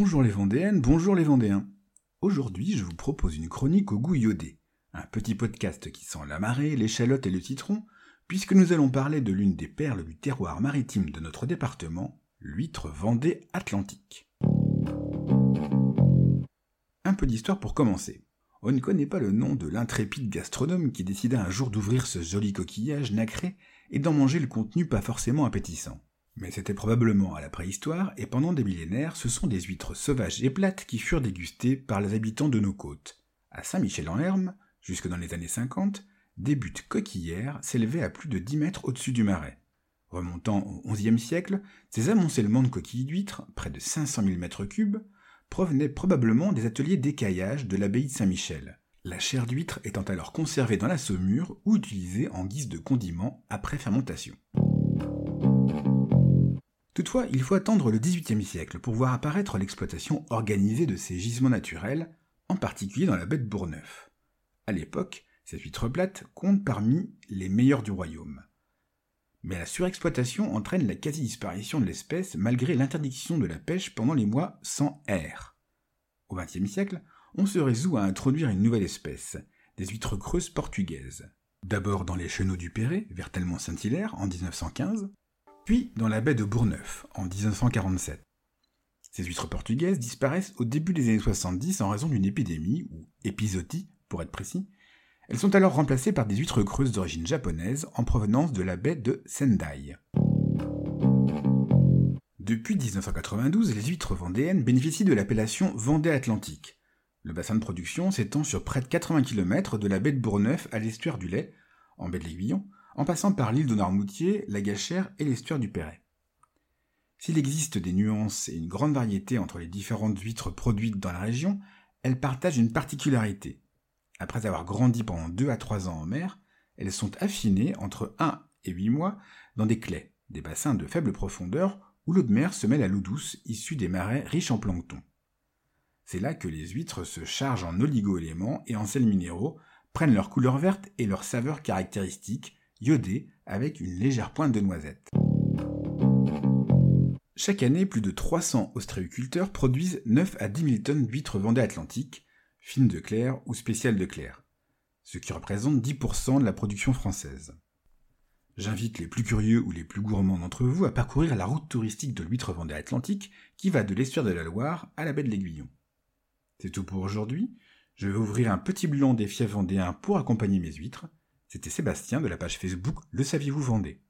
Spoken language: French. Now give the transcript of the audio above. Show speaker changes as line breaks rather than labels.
Bonjour les Vendéennes, bonjour les Vendéens. Aujourd'hui, je vous propose une chronique au goût iodé, un petit podcast qui sent la marée, l'échalote et le citron, puisque nous allons parler de l'une des perles du terroir maritime de notre département, l'huître Vendée Atlantique. Un peu d'histoire pour commencer. On ne connaît pas le nom de l'intrépide gastronome qui décida un jour d'ouvrir ce joli coquillage nacré et d'en manger le contenu pas forcément appétissant. Mais c'était probablement à la préhistoire, et pendant des millénaires, ce sont des huîtres sauvages et plates qui furent dégustées par les habitants de nos côtes. À Saint-Michel-en-Herme, jusque dans les années 50, des buttes coquillères s'élevaient à plus de 10 mètres au-dessus du marais. Remontant au XIe siècle, ces amoncellements de coquilles d'huîtres, près de 500 000 mètres cubes, provenaient probablement des ateliers d'écaillage de l'abbaye de Saint-Michel. La chair d'huître étant alors conservée dans la saumure ou utilisée en guise de condiment après fermentation. Toutefois, il faut attendre le XVIIIe siècle pour voir apparaître l'exploitation organisée de ces gisements naturels, en particulier dans la baie de Bourgneuf. À l'époque, cette huître plate compte parmi les meilleures du royaume. Mais la surexploitation entraîne la quasi-disparition de l'espèce malgré l'interdiction de la pêche pendant les mois sans air. Au XXe siècle, on se résout à introduire une nouvelle espèce, des huîtres creuses portugaises. D'abord dans les chenaux du Perret, vers Telmont-Saint-Hilaire en 1915, puis dans la baie de Bourgneuf en 1947. Ces huîtres portugaises disparaissent au début des années 70 en raison d'une épidémie, ou épisodie pour être précis, elles sont alors remplacées par des huîtres creuses d'origine japonaise en provenance de la baie de Sendai. Depuis 1992, les huîtres vendéennes bénéficient de l'appellation Vendée Atlantique. Le bassin de production s'étend sur près de 80 km de la baie de Bourgneuf à l'estuaire du Lait, en baie de l'Aiguillon, en passant par l'île de Noirmoutier, la Gâchère et l'estuaire du Perret. S'il existe des nuances et une grande variété entre les différentes huîtres produites dans la région, elles partagent une particularité. Après avoir grandi pendant 2 à 3 ans en mer, elles sont affinées entre 1 et 8 mois dans des claies, des bassins de faible profondeur où l'eau de mer se mêle à l'eau douce issue des marais riches en plancton. C'est là que les huîtres se chargent en oligo-éléments et en sels minéraux, prennent leur couleur verte et leur saveur caractéristique, iodée, avec une légère pointe de noisette. Chaque année, plus de 300 ostréiculteurs produisent 9 à 10 000 tonnes d'huîtres vendées atlantiques, fine de clair ou spéciale de clair, ce qui représente 10% de la production française. J'invite les plus curieux ou les plus gourmands d'entre vous à parcourir la route touristique de l'huître Vendée Atlantique qui va de l'estuaire de la Loire à la baie de l'Aiguillon. C'est tout pour aujourd'hui. Je vais ouvrir un petit bilan des fiefs vendéens pour accompagner mes huîtres. C'était Sébastien de la page Facebook Le Saviez-vous Vendée.